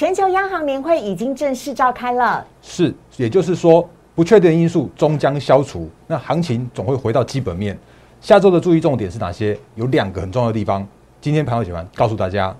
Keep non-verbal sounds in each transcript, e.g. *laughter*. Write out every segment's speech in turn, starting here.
全球央行年会已经正式召开了，是，也就是说，不确定因素终将消除，那行情总会回到基本面。下周的注意重点是哪些？有两个很重要的地方，今天盘后解盘告诉大家。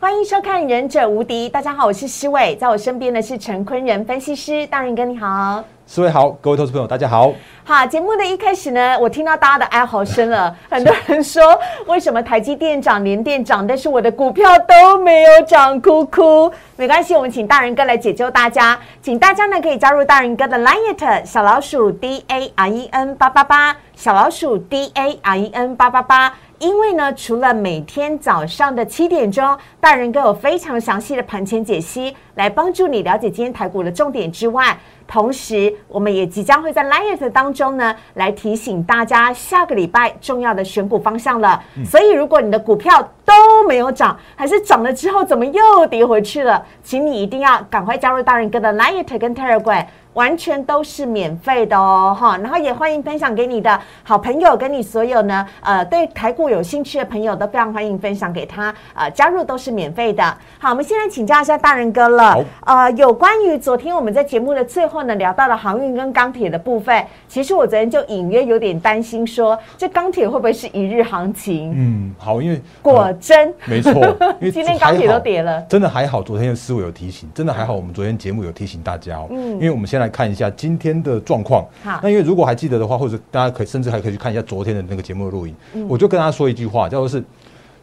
欢迎收看《忍者无敌》。大家好，我是施伟，在我身边的是陈坤仁分析师。大仁哥你好，施伟好，各位投资朋友大家好。好，节目的一开始呢，我听到大家的哀嚎声了。*laughs* 很多人说，为什么台积电涨、联电涨，但是我的股票都没有涨？哭哭，没关系，我们请大仁哥来解救大家。请大家呢可以加入大仁哥的 Line 小老鼠 D A R E N 八八八，小老鼠 D A R E N 八八八。因为呢，除了每天早上的七点钟，大人哥有非常详细的盘前解析，来帮助你了解今天台股的重点之外，同时我们也即将会在 Light 当中呢，来提醒大家下个礼拜重要的选股方向了。所以，如果你的股票都没有涨，还是涨了之后怎么又跌回去了，请你一定要赶快加入大人哥的 Light 跟 Telegram。完全都是免费的哦，哈，然后也欢迎分享给你的好朋友，跟你所有呢，呃，对台股有兴趣的朋友都非常欢迎分享给他，呃，加入都是免费的。好，我们现在请教一下大人哥了，呃，有关于昨天我们在节目的最后呢聊到了航运跟钢铁的部分，其实我昨天就隐约有点担心，说这钢铁会不会是一日行情？嗯，好，因为果真。没错，因为 *laughs* 今天钢铁都跌了，真的还好，昨天的思维有提醒，真的还好，我们昨天节目有提醒大家哦，嗯，因为我们先来。看一下今天的状况。好，那因为如果还记得的话，或者大家可以甚至还可以去看一下昨天的那个节目的录影。我就跟大家说一句话，叫做是：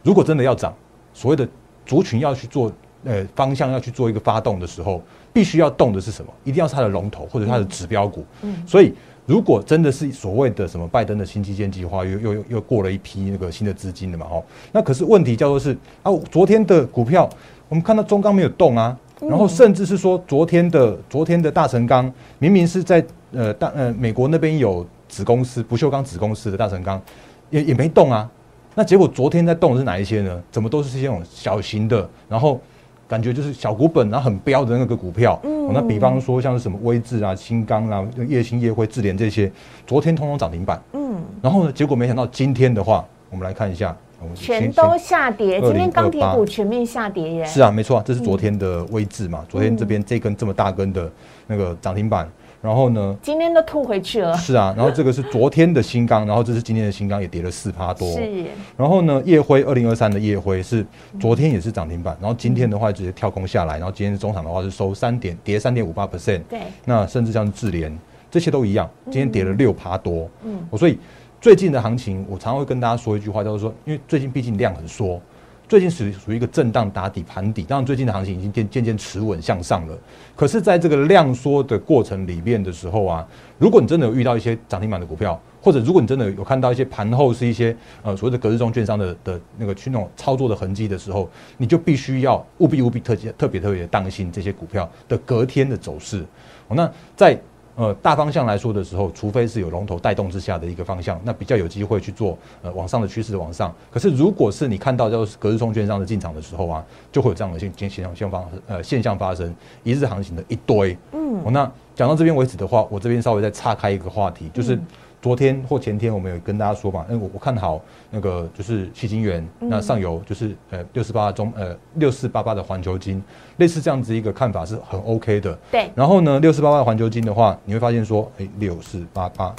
如果真的要涨，所谓的族群要去做呃方向要去做一个发动的时候，必须要动的是什么？一定要是它的龙头或者它的指标股。嗯，所以如果真的是所谓的什么拜登的新基建计划又又又又过了一批那个新的资金的嘛，哦，那可是问题叫做是啊，昨天的股票我们看到中钢没有动啊。然后甚至是说，昨天的昨天的大成钢，明明是在呃大呃美国那边有子公司不锈钢子公司的大成钢，也也没动啊。那结果昨天在动的是哪一些呢？怎么都是这种小型的，然后感觉就是小股本，然后很标的那个股票。嗯。那比方说像是什么威智啊、新钢啊、叶兴业辉、智联这些，昨天通通涨停板。嗯。然后呢，结果没想到今天的话，我们来看一下。全都下跌，今天钢铁股全面下跌耶。是啊，没错，这是昨天的位置嘛。昨天这边这根这么大根的那个涨停板，然后呢，今天都吐回去了。是啊，然后这个是昨天的新钢，然后这是今天的新钢也跌了四趴多。是。然后呢，夜辉二零二三的夜辉是昨天也是涨停板，然后今天的话直接跳空下来，然后今天中场的话是收三点跌三点五八 percent。对。那甚至像智联这些都一样，今天跌了六趴多。嗯。我所以。最近的行情，我常常会跟大家说一句话，就是说，因为最近毕竟量很缩，最近属属于一个震荡打底盘底，当然最近的行情已经渐渐渐持稳向上了。可是，在这个量缩的过程里面的时候啊，如果你真的有遇到一些涨停板的股票，或者如果你真的有看到一些盘后是一些呃所谓的隔日中券商的的那个去那种操作的痕迹的时候，你就必须要务必务必特别特别特别当心这些股票的隔天的走势。那在呃，大方向来说的时候，除非是有龙头带动之下的一个方向，那比较有机会去做呃往上的趋势往上。可是，如果是你看到就是隔日冲券商的进场的时候啊，就会有这样的现现象现方呃现象发生，一日行情的一堆。嗯，那讲到这边为止的话，我这边稍微再岔开一个话题，就是。昨天或前天，我们有跟大家说嘛，那我我看好那个就是细金元，那上游就是呃六四八中呃六四八八的环球金，类似这样子一个看法是很 OK 的。对。然后呢，六四八八的环球金的话，你会发现说，哎，六四八八，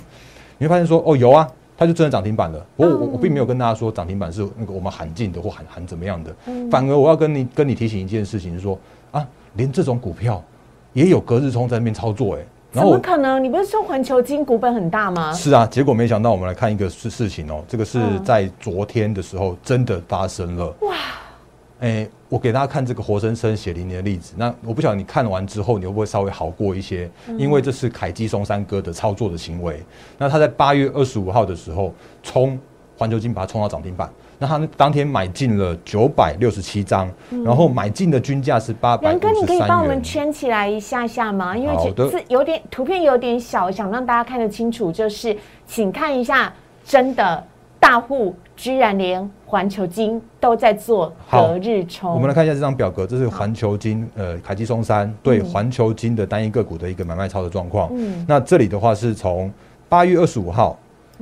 你会发现说，哦，有啊，它就真的涨停板了。我我我并没有跟大家说涨停板是那个我们喊进的或喊喊怎么样的，反而我要跟你跟你提醒一件事情，是说啊，连这种股票也有隔日冲在那边操作，哎。怎么可能？你不是说环球金股本很大吗？是啊，结果没想到，我们来看一个事事情哦。这个是在昨天的时候真的发生了。哇！哎，我给大家看这个活生生血淋淋的例子。那我不晓得你看完之后，你会不会稍微好过一些？因为这是凯基松山哥的操作的行为。那他在八月二十五号的时候冲环球金，把它冲到涨停板。那他当天买进了九百六十七张，然后买进的均价是八百杨哥，你可以帮我们圈起来一下下吗？因为是有点图片有点小，想让大家看得清楚。就是，请看一下真的大户居然连环球金都在做隔日冲。我们来看一下这张表格，这是环球金呃凯基松山对环球金的单一个股的一个买卖超的状况。嗯，那这里的话是从八月二十五号，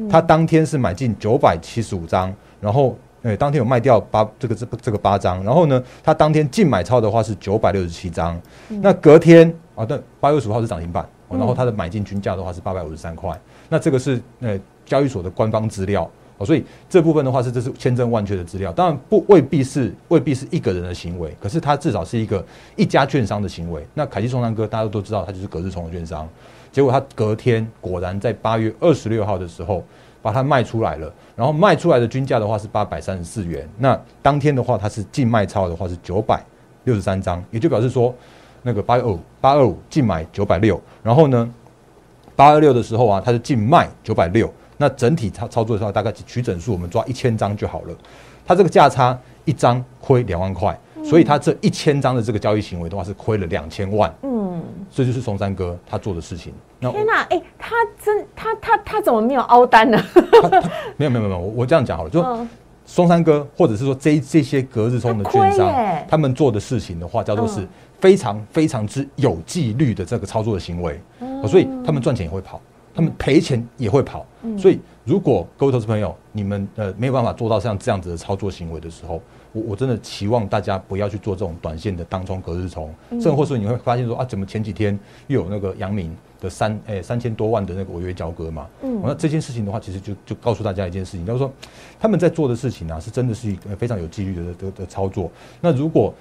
他当天是买进九百七十五张，然后。对，当天有卖掉八这个这这个八张，然后呢，他当天净买超的话是九百六十七张，那隔天啊，但，八月十五号是涨停板，然后它的买进均价的话是八百五十三块，那这个是呃交易所的官方资料哦，所以这部分的话是这是千真万确的资料，当然不未必是未必是一个人的行为，可是它至少是一个一家券商的行为。那凯基松山哥大家都知道，他就是隔日冲的券商，结果他隔天果然在八月二十六号的时候。把它卖出来了，然后卖出来的均价的话是八百三十四元。那当天的话，它是净卖超的话是九百六十三张，也就表示说，那个八二五八二五净买九百六，然后呢，八二六的时候啊，它是净卖九百六。那整体操操作的话，大概取整数，我们抓一千张就好了。它这个价差一张亏两万块。所以它这一千张的这个交易行为的话是亏了两千万，嗯，这就是松山哥他做的事情。天哪，哎，他真他他他怎么没有凹单呢？没有没有没有，我我这样讲好了，就松山哥或者是说这这些隔日冲的券商，他们做的事情的话，叫做是非常非常之有纪律的这个操作的行为，所以他们赚钱也会跑，他们赔钱也会跑。所以如果各位投资朋友你们呃没有办法做到像这样子的操作行为的时候，我我真的期望大家不要去做这种短线的当冲隔日冲，甚至或是你会发现说啊，怎么前几天又有那个阳明的三诶三千多万的那个违约交割嘛？嗯，那这件事情的话，其实就就告诉大家一件事情，就是说他们在做的事情呢，是真的是一个非常有纪律的的的操作。那如果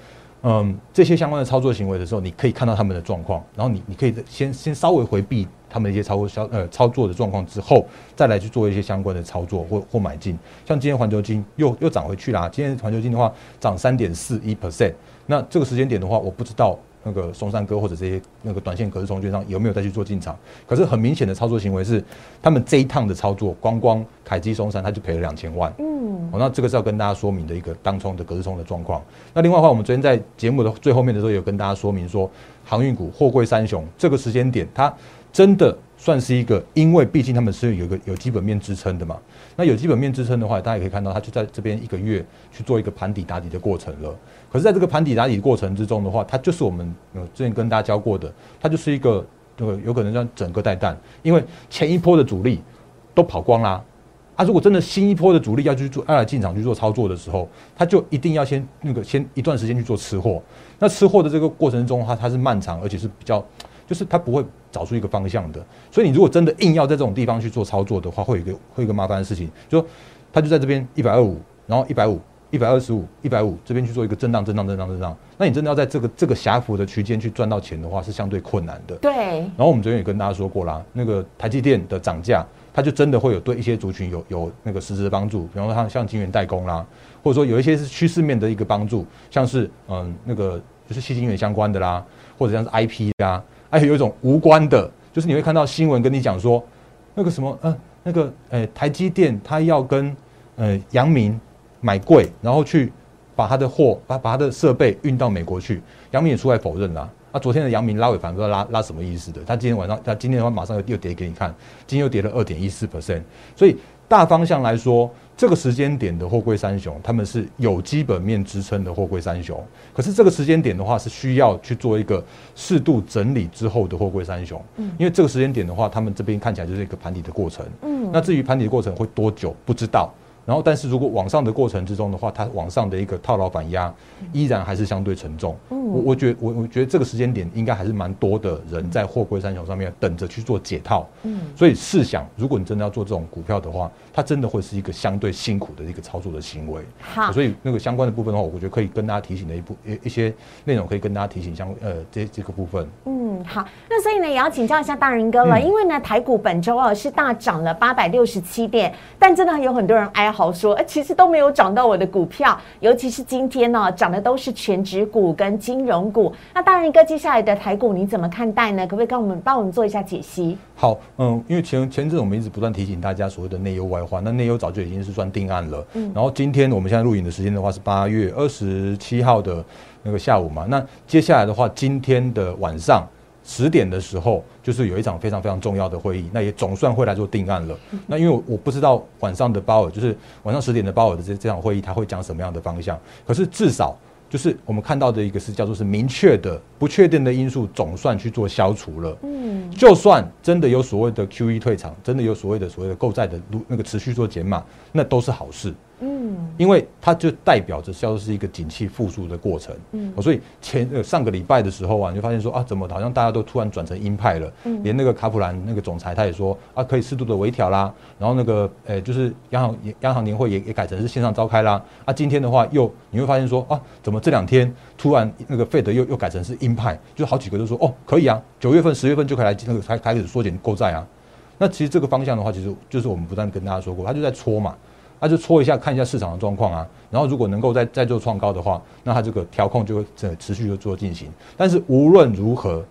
嗯这些相关的操作行为的时候，你可以看到他们的状况，然后你你可以先先稍微回避。他们一些操作销呃操作的状况之后，再来去做一些相关的操作或或买进，像今天环球金又又涨回去啦。今天环球金的话涨三点四一 percent，那这个时间点的话，我不知道那个松山哥或者这些那个短线隔日冲券商有没有再去做进场。可是很明显的操作行为是，他们这一趟的操作，光光凯基松山他就赔了两千万。嗯，哦，那这个是要跟大家说明的一个当冲的隔日冲的状况。那另外的话，我们昨天在节目的最后面的时候有跟大家说明说，航运股货柜三雄这个时间点它。真的算是一个，因为毕竟他们是有一个有基本面支撑的嘛。那有基本面支撑的话，大家也可以看到，它就在这边一个月去做一个盘底打底的过程了。可是，在这个盘底打底的过程之中的话，它就是我们呃之前跟大家教过的，它就是一个个有可能让整个带弹，因为前一波的主力都跑光啦。啊，如果真的新一波的主力要去做要来进场去做操作的时候，他就一定要先那个先一段时间去做吃货。那吃货的这个过程中，它它是漫长，而且是比较。就是他不会找出一个方向的，所以你如果真的硬要在这种地方去做操作的话，会有一个会有一个麻烦的事情，就说他就在这边一百二五，然后一百五、一百二十五、一百五这边去做一个震荡、震荡、震荡、震荡，那你真的要在这个这个狭幅的区间去赚到钱的话，是相对困难的。对。然后我们昨天也跟大家说过啦，那个台积电的涨价，它就真的会有对一些族群有有那个实质的帮助，比方说像像晶圆代工啦，或者说有一些是趋势面的一个帮助，像是嗯那个就是细晶圆相关的啦，或者像是 IP 啦。还有一种无关的，就是你会看到新闻跟你讲说，那个什么，呃，那个，呃，台积电他要跟，呃，阳明买贵，然后去把他的货，把把他的设备运到美国去，阳明也出来否认了。昨天的阳明拉尾盘不知道拉拉什么意思的，他今天晚上，他今天的话马上又又跌给你看，今天又跌了二点一四 percent，所以大方向来说。这个时间点的货柜三雄，他们是有基本面支撑的货柜三雄。可是这个时间点的话，是需要去做一个适度整理之后的货柜三雄。嗯，因为这个时间点的话，他们这边看起来就是一个盘底的过程。嗯，那至于盘底的过程会多久，不知道。然后，但是如果往上的过程之中的话，它往上的一个套牢反压依然还是相对沉重。嗯，我我觉我我觉得这个时间点应该还是蛮多的人在货柜三雄上面等着去做解套。嗯，所以试想，如果你真的要做这种股票的话，它真的会是一个相对辛苦的一个操作的行为。好，所以那个相关的部分的话，我觉得可以跟大家提醒的一部一一些内容，可以跟大家提醒相呃这这个部分。嗯，好，那所以呢也要请教一下大人哥了，因为呢台股本周二是大涨了八百六十七点，但真的有很多人哀嚎说，哎，其实。都没有涨到我的股票，尤其是今天呢，涨的都是全指股跟金融股。那大仁哥，接下来的台股你怎么看待呢？可不可以跟我们帮我们做一下解析？好，嗯，因为前前阵我们一直不断提醒大家所谓的内忧外患，那内忧早就已经是算定案了。嗯，然后今天我们现在录影的时间的话是八月二十七号的那个下午嘛，那接下来的话，今天的晚上十点的时候，就是有一场非常非常重要的会议，那也总算会来做定案了。那因为我不知道晚上的鲍尔，就是晚上十点的鲍尔的这这场会议，他会讲什么样的方向。可是至少就是我们看到的一个是叫做是明确的不确定的因素，总算去做消除了。嗯，就算真的有所谓的 Q E 退场，真的有所谓的所谓的购债的那个持续做减码，那都是好事。嗯，因为它就代表着叫做是一个景气复苏的过程。嗯，所以前呃上个礼拜的时候啊，你就发现说啊，怎么好像大家都突然转成鹰派了？嗯，连那个卡普兰那个总裁他也说啊，可以适度的微调啦。然后那个呃，就是央行央行年会也也改成是线上召开啦。啊，今天的话又你会发现说啊，怎么这两天突然那个费德又又改成是鹰派？就好几个都说哦，可以啊，九月份、十月份就可以来那个开开始缩减购债啊。那其实这个方向的话，其实就是我们不断跟大家说过，他就在搓嘛。他就搓一下，看一下市场的状况啊，然后如果能够再再做创高的话，那它这个调控就会持持续的做进行。但是无论如何，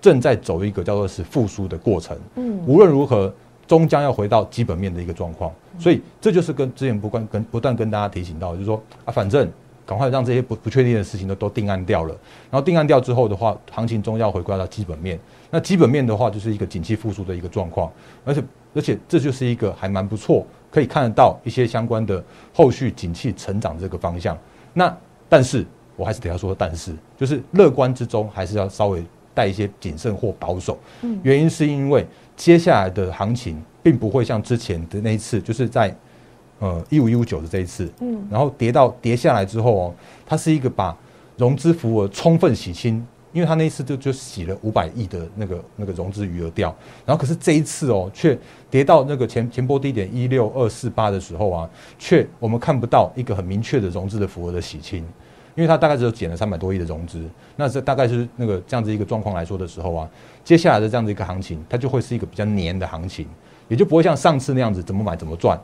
正在走一个叫做是复苏的过程。嗯，无论如何，终将要回到基本面的一个状况。所以这就是跟之前不断跟不断跟大家提醒到，就是说啊，反正赶快让这些不不确定的事情都都定案掉了。然后定案掉之后的话，行情终要回归到基本面。那基本面的话，就是一个景气复苏的一个状况，而且而且这就是一个还蛮不错。可以看得到一些相关的后续景气成长这个方向，那但是我还是得要说，但是就是乐观之中还是要稍微带一些谨慎或保守。嗯，原因是因为接下来的行情并不会像之前的那一次，就是在呃一五一五九的这一次，嗯，然后跌到跌下来之后哦，它是一个把融资服务充分洗清。因为他那一次就就洗了五百亿的那个那个融资余额掉，然后可是这一次哦，却跌到那个前前波低点一六二四八的时候啊，却我们看不到一个很明确的融资的符额的洗清，因为它大概只有减了三百多亿的融资，那这大概是那个这样子一个状况来说的时候啊，接下来的这样子一个行情，它就会是一个比较黏的行情，也就不会像上次那样子怎么买怎么赚。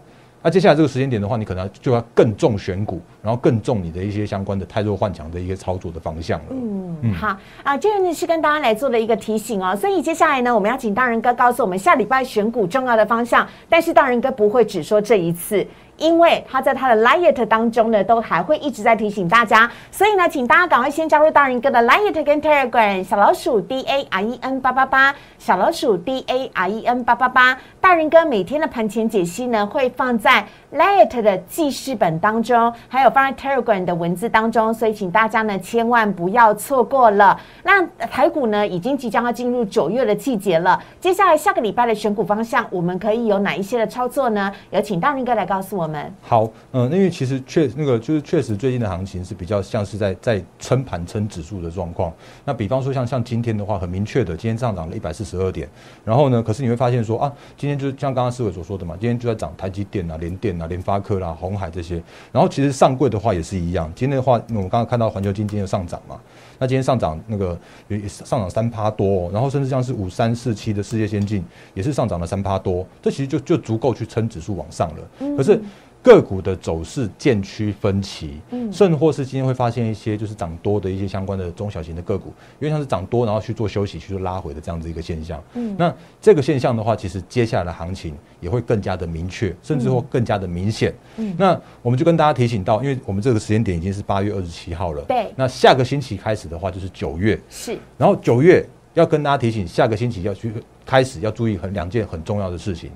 那接下来这个时间点的话，你可能就要更重选股，然后更重你的一些相关的太弱换强的一些操作的方向了。嗯，好啊，这个呢是跟大家来做的一个提醒哦。所以接下来呢，我们要请大人哥告诉我们下礼拜选股重要的方向。但是大人哥不会只说这一次。因为他在他的 liet 当中呢，都还会一直在提醒大家，所以呢，请大家赶快先加入大人哥的 liet 跟 telegram 小老鼠 d a r e n 八八八小老鼠 d a r e n 八八八，大人哥每天的盘前解析呢，会放在 liet 的记事本当中，还有放在 telegram 的文字当中，所以请大家呢千万不要错过了。那台股呢，已经即将要进入九月的季节了，接下来下个礼拜的选股方向，我们可以有哪一些的操作呢？有请大人哥来告诉我们。好，嗯，因为其实确那个就是确实最近的行情是比较像是在在撑盘撑指数的状况。那比方说像像今天的话，很明确的，今天上涨了一百四十二点。然后呢，可是你会发现说啊，今天就像刚刚思伟所说的嘛，今天就在涨台积电啊、联电啊、联发科啦、红海这些。然后其实上柜的话也是一样，今天的话，我们刚刚看到环球金今天上涨嘛，那今天上涨那个也上涨三趴多，然后甚至像是五三四七的世界先进也是上涨了三趴多，这其实就就足够去撑指数往上了。可是。个股的走势渐趋分歧，嗯，甚或是今天会发现一些就是涨多的一些相关的中小型的个股，因为像是涨多然后去做休息去做拉回的这样子一个现象，嗯，那这个现象的话，其实接下来的行情也会更加的明确，甚至或更加的明显，嗯，那我们就跟大家提醒到，因为我们这个时间点已经是八月二十七号了，对，那下个星期开始的话就是九月，是，然后九月要跟大家提醒，下个星期要去开始要注意很两件很重要的事情。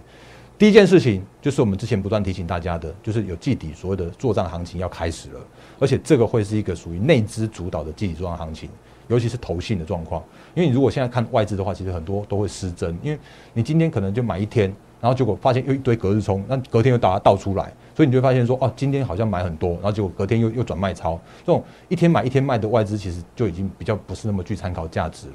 第一件事情就是我们之前不断提醒大家的，就是有季底所有的做账行情要开始了，而且这个会是一个属于内资主导的季底做账行情，尤其是投信的状况。因为你如果现在看外资的话，其实很多都会失真，因为你今天可能就买一天，然后结果发现又一堆隔日冲，那隔天又把它倒出来。所以你就发现说，哦，今天好像买很多，然后结果隔天又又转卖超，这种一天买一天卖的外资，其实就已经比较不是那么具参考价值了。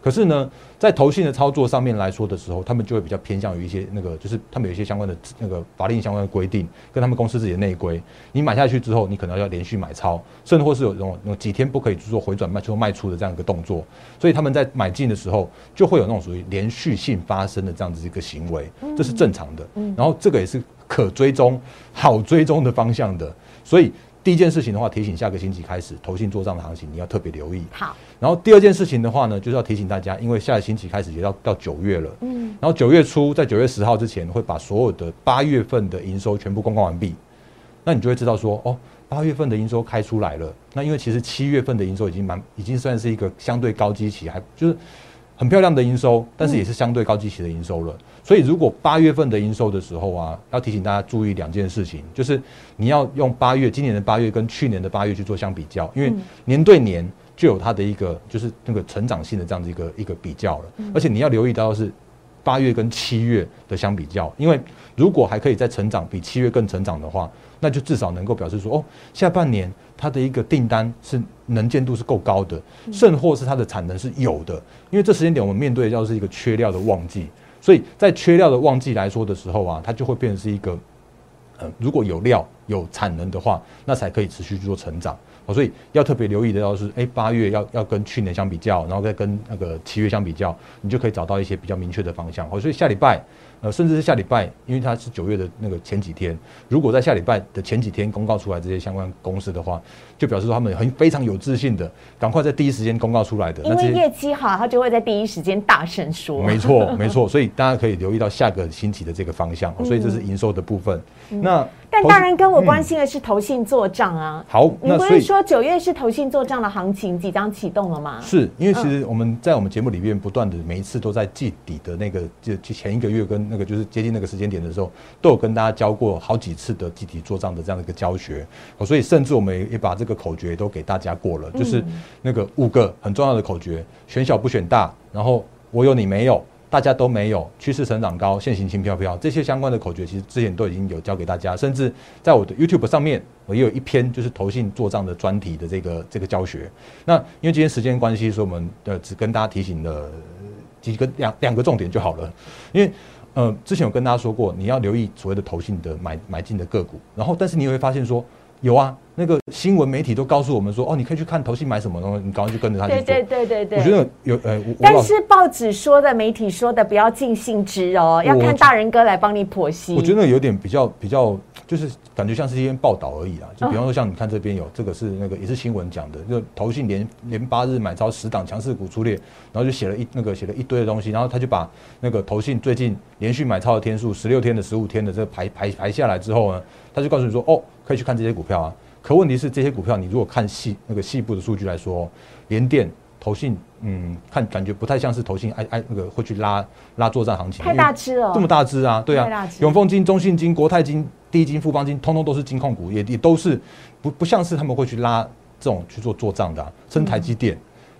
可是呢，在投信的操作上面来说的时候，他们就会比较偏向于一些那个，就是他们有一些相关的那个法令相关的规定，跟他们公司自己的内规。你买下去之后，你可能要连续买超，甚至或是有那种那种几天不可以做回转卖出卖出的这样一个动作。所以他们在买进的时候，就会有那种属于连续性发生的这样子一个行为，这是正常的。然后这个也是。可追踪、好追踪的方向的，所以第一件事情的话，提醒下个星期开始投信做账的行情，你要特别留意。好，然后第二件事情的话呢，就是要提醒大家，因为下个星期开始也要到九月了，嗯，然后九月初在九月十号之前会把所有的八月份的营收全部公告完毕，那你就会知道说，哦，八月份的营收开出来了。那因为其实七月份的营收已经蛮，已经算是一个相对高基期，还就是。很漂亮的营收，但是也是相对高基期的营收了。所以如果八月份的营收的时候啊，要提醒大家注意两件事情，就是你要用八月今年的八月跟去年的八月去做相比较，因为年对年就有它的一个就是那个成长性的这样的一个一个比较了。而且你要留意到是八月跟七月的相比较，因为如果还可以再成长比七月更成长的话，那就至少能够表示说哦，下半年它的一个订单是能见度是够高的，甚或是它的产能是有的。因为这时间点我们面对的要是一个缺料的旺季。所以在缺料的旺季来说的时候啊，它就会变成是一个，呃，如果有料有产能的话，那才可以持续去做成长。所以要特别留意的要是，哎，八月要要跟去年相比较，然后再跟那个七月相比较，你就可以找到一些比较明确的方向。好所以下礼拜。呃，甚至是下礼拜，因为它是九月的那个前几天，如果在下礼拜的前几天公告出来这些相关公司的话，就表示说他们很非常有自信的，赶快在第一时间公告出来的。因为业绩好，他就会在第一时间大声说。没错，*laughs* 没错，所以大家可以留意到下个星期的这个方向。所以这是营收的部分。那。但当然，跟我关心的是投信做账啊。好，你不是说九月是投信做账的行情即将启动了吗？是因为其实我们在我们节目里面不断的每一次都在季底的那个就前一个月跟那个就是接近那个时间点的时候，都有跟大家教过好几次的集体做账的这样的一个教学。所以甚至我们也把这个口诀都给大家过了，就是那个五个很重要的口诀：选小不选大，然后我有你没有。大家都没有趋势成长高，现行轻飘飘这些相关的口诀，其实之前都已经有教给大家，甚至在我的 YouTube 上面，我也有一篇就是投信做账的专题的这个这个教学。那因为今天时间关系，所以我们的只跟大家提醒了几个两两个重点就好了。因为呃，之前有跟大家说过，你要留意所谓的投信的买买进的个股，然后但是你也会发现说。有啊，那个新闻媒体都告诉我们说，哦，你可以去看投信买什么，东西你赶快去跟着他去做。对对对对对。我觉得有呃，但是报纸说的、媒体说的，不要尽信之哦，要看大人哥来帮你剖析。我觉得有点比较比较，就是感觉像是一篇报道而已啊。就比方说，像你看这边有这个是那个也是新闻讲的，就投信连连八日买超十档强势股出列，然后就写了一那个写了一堆的东西，然后他就把那个投信最近连续买超的天数，十六天的、十五天的这个排排排下来之后呢，他就告诉你说，哦。可以去看这些股票啊，可问题是这些股票，你如果看细那个细部的数据来说，联电、投信，嗯，看感觉不太像是投信，哎哎，那个会去拉拉作战行情，太大只了，这么大只啊，对啊，永丰金、中信金、国泰金、第一金、富邦金，通通都是金控股，也也都是不不像是他们会去拉这种去做做账的，甚至台积电。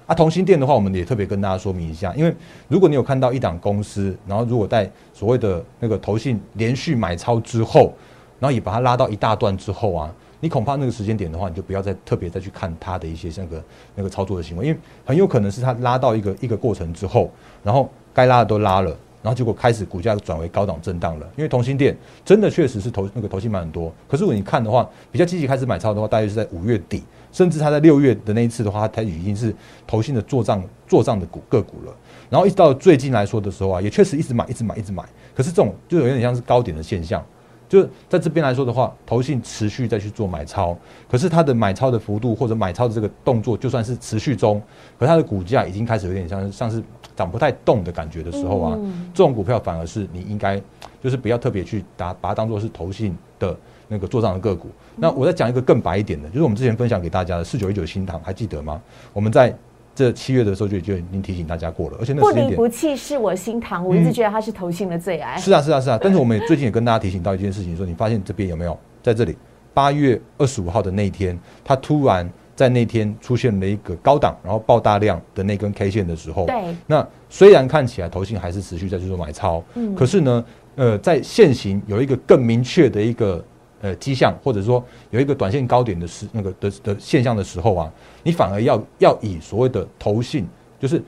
啊，同心电的话，我们也特别跟大家说明一下，因为如果你有看到一档公司，然后如果在所谓的那个投信连续买超之后。然后也把它拉到一大段之后啊，你恐怕那个时间点的话，你就不要再特别再去看它的一些那个那个操作的行为，因为很有可能是它拉到一个一个过程之后，然后该拉的都拉了，然后结果开始股价转为高档震荡了。因为同心店真的确实是投那个投信买很多，可是如果你看的话，比较积极开始买超的话，大约是在五月底，甚至它在六月的那一次的话，它已经是投信的做账做账的股个股了。然后一直到最近来说的时候啊，也确实一直买一直买一直买，可是这种就有点像是高点的现象。就在这边来说的话，投信持续再去做买超，可是它的买超的幅度或者买超的这个动作，就算是持续中，可它的股价已经开始有点像像是涨不太动的感觉的时候啊，这种股票反而是你应该就是不要特别去打把它当做是投信的那个做账的个股。那我再讲一个更白一点的，就是我们之前分享给大家的四九一九新塘，还记得吗？我们在。这七月的时候就就已经提醒大家过了，而且那不离不弃是我心疼，我一直觉得它是投信的最爱。是啊是啊是啊，但是我们也最近也跟大家提醒到一件事情，说你发现这边有没有在这里八月二十五号的那一天，它突然在那天出现了一个高档，然后爆大量的那根 K 线的时候，对，那虽然看起来投信还是持续在去做买超，嗯，可是呢，呃，在现行有一个更明确的一个。呃，迹象或者说有一个短线高点的时那个的的现象的时候啊，你反而要要以所谓的投信，就是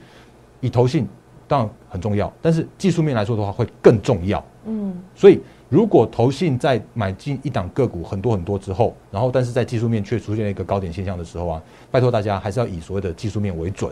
以投信当然很重要，但是技术面来说的话会更重要。嗯，所以如果投信在买进一档个股很多很多之后，然后但是在技术面却出现了一个高点现象的时候啊，拜托大家还是要以所谓的技术面为准，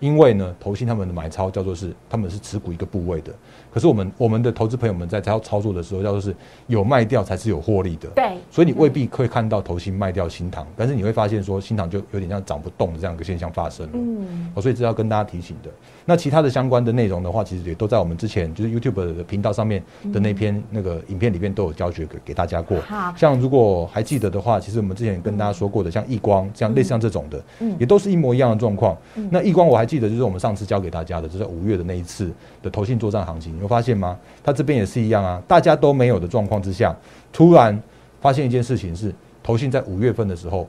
因为呢，投信他们的买超叫做是他们是持股一个部位的。可是我们我们的投资朋友们在操操作的时候，叫做是有卖掉才是有获利的。对，所以你未必会看到投信卖掉新塘，但是你会发现说新塘就有点像涨不动的这样一个现象发生了。嗯，所以这要跟大家提醒的。那其他的相关的内容的话，其实也都在我们之前就是 YouTube 的频道上面的那篇那个影片里面都有教学给给大家过。好，像如果还记得的话，其实我们之前跟大家说过的，像易光这样类似像这种的，嗯，也都是一模一样的状况。那易光我还记得就是我们上次教给大家的，就是五月的那一次的投信作战行情，发现吗？它这边也是一样啊，大家都没有的状况之下，突然发现一件事情是，投信在五月份的时候，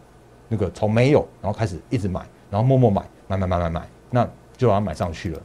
那个从没有，然后开始一直买，然后默默买，买买买买买，那就把它买上去了，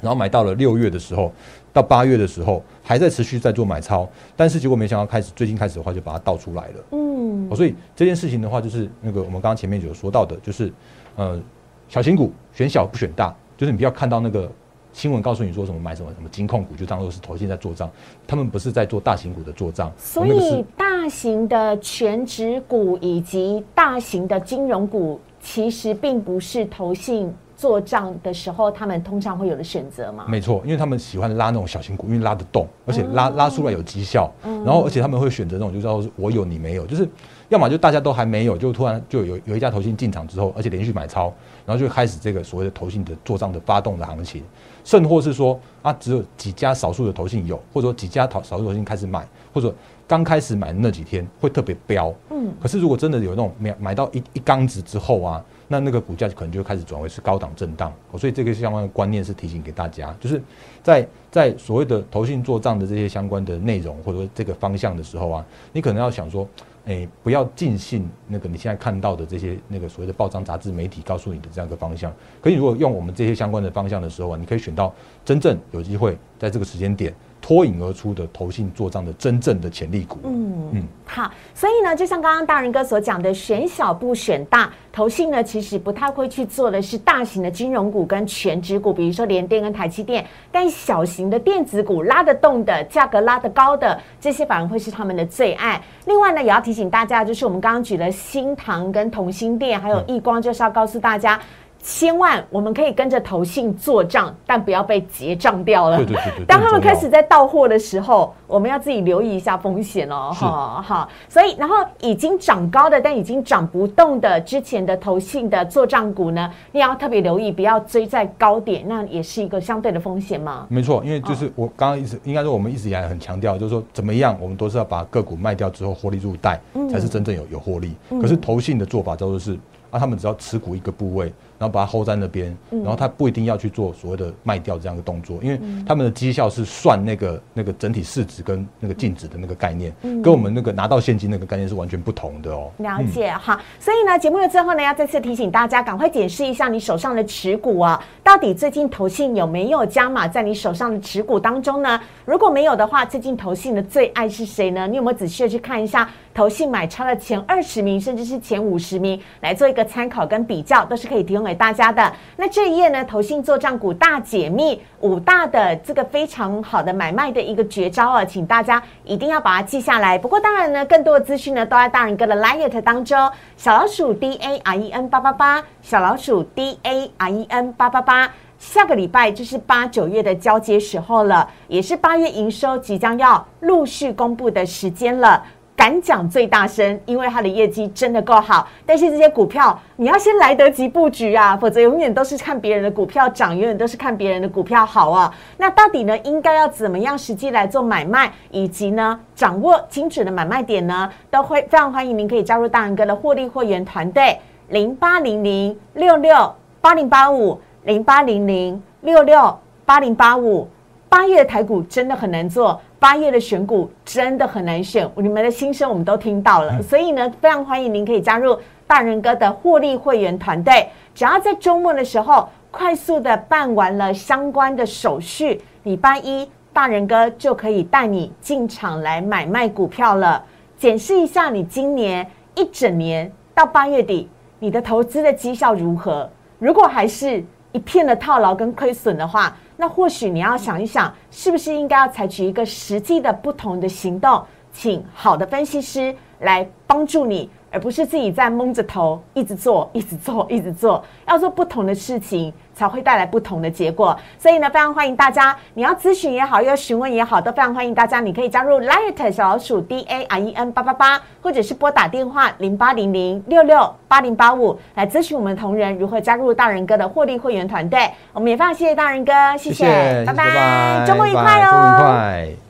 然后买到了六月的时候，到八月的时候还在持续在做买超，但是结果没想到开始最近开始的话就把它倒出来了，嗯，所以这件事情的话就是那个我们刚刚前面有说到的，就是呃。小型股选小不选大，就是你不要看到那个新闻告诉你说什么买什么什么金控股，就当做是投信在做账，他们不是在做大型股的做账。所以大型的全职股以及大型的金融股，其实并不是投信做账的时候，他们通常会有的选择嘛？没错，因为他们喜欢拉那种小型股，因为拉得动，而且拉拉出来有绩效，然后而且他们会选择那种就叫我有你没有，就是要么就大家都还没有，就突然就有有一家投信进场之后，而且连续买超。然后就开始这个所谓的投信的做账的发动的行情，甚或是说啊，只有几家少数的投信有，或者说几家投少数投信开始买，或者刚开始买的那几天会特别飙，嗯，可是如果真的有那种买买到一一缸子之后啊，那那个股价可能就开始转为是高档震荡，所以这个相关的观念是提醒给大家，就是在在所谓的投信做账的这些相关的内容或者说这个方向的时候啊，你可能要想说。哎，不要尽信那个你现在看到的这些那个所谓的报章、杂志、媒体告诉你的这样一个方向。可以，如果用我们这些相关的方向的时候啊，你可以选到真正有机会在这个时间点。脱颖而出的投信做账的真正的潜力股。嗯嗯，好，所以呢，就像刚刚大仁哥所讲的，选小不选大，投信呢其实不太会去做的是大型的金融股跟全指股，比如说联电跟台积电，但小型的电子股拉得动的，价格拉得高的，这些反而会是他们的最爱。另外呢，也要提醒大家，就是我们刚刚举了新唐跟同心电，还有易光，就是要告诉大家。千万我们可以跟着投信做账，但不要被结账掉了。对对对对。当他们开始在到货的时候，我们要自己留意一下风险哦。好好，所以然后已经涨高的，但已经涨不动的之前的投信的做账股呢，你要特别留意，不要追在高点，那也是一个相对的风险嘛。没错，因为就是我刚刚一直应该说，我们一直以来很强调，就是说怎么样，我们都是要把个股卖掉之后获利入袋，才是真正有有获利。可是投信的做法叫做是啊，他们只要持股一个部位。然后把它 hold 在那边，然后他不一定要去做所谓的卖掉这样的动作，因为他们的绩效是算那个那个整体市值跟那个净值的那个概念，跟我们那个拿到现金那个概念是完全不同的哦。了解哈，所以呢，节目的最后呢，要再次提醒大家，赶快检视一下你手上的持股啊，到底最近投信有没有加码在你手上的持股当中呢？如果没有的话，最近投信的最爱是谁呢？你有没有仔细的去看一下？投信买超的前二十名，甚至是前五十名，来做一个参考跟比较，都是可以提供给大家的。那这一页呢，投信做账股大解密五大的这个非常好的买卖的一个绝招啊，请大家一定要把它记下来。不过当然呢，更多的资讯呢，都在大人哥的 Light 当中。小老鼠 D A R E N 八八八，小老鼠 D A R E N 八八八。下个礼拜就是八九月的交接时候了，也是八月营收即将要陆续公布的时间了。敢讲最大声，因为它的业绩真的够好。但是这些股票你要先来得及布局啊，否则永远都是看别人的股票涨，永远都是看别人的股票好啊。那到底呢，应该要怎么样实际来做买卖，以及呢掌握精准的买卖点呢？都会非常欢迎您可以加入大人哥的获利会员团队，零八零零六六八零八五零八零零六六八零八五。八月的台股真的很难做。八月的选股真的很难选，你们的心声我们都听到了，所以呢，非常欢迎您可以加入大人哥的获利会员团队。只要在周末的时候快速的办完了相关的手续，礼拜一大人哥就可以带你进场来买卖股票了。检视一下你今年一整年到八月底你的投资的绩效如何？如果还是一片的套牢跟亏损的话，那或许你要想一想，是不是应该要采取一个实际的不同的行动，请好的分析师来帮助你。而不是自己在蒙着头一直做，一直做，一直做，要做不同的事情，才会带来不同的结果。所以呢，非常欢迎大家，你要咨询也好，要询问也好，都非常欢迎大家。你可以加入 Light 小老鼠 D A R E N 八八八，或者是拨打电话零八零零六六八零八五来咨询我们同仁如何加入大人哥的获利会员团队。我们也非常谢谢大人哥，谢谢，拜拜，周末愉快哦。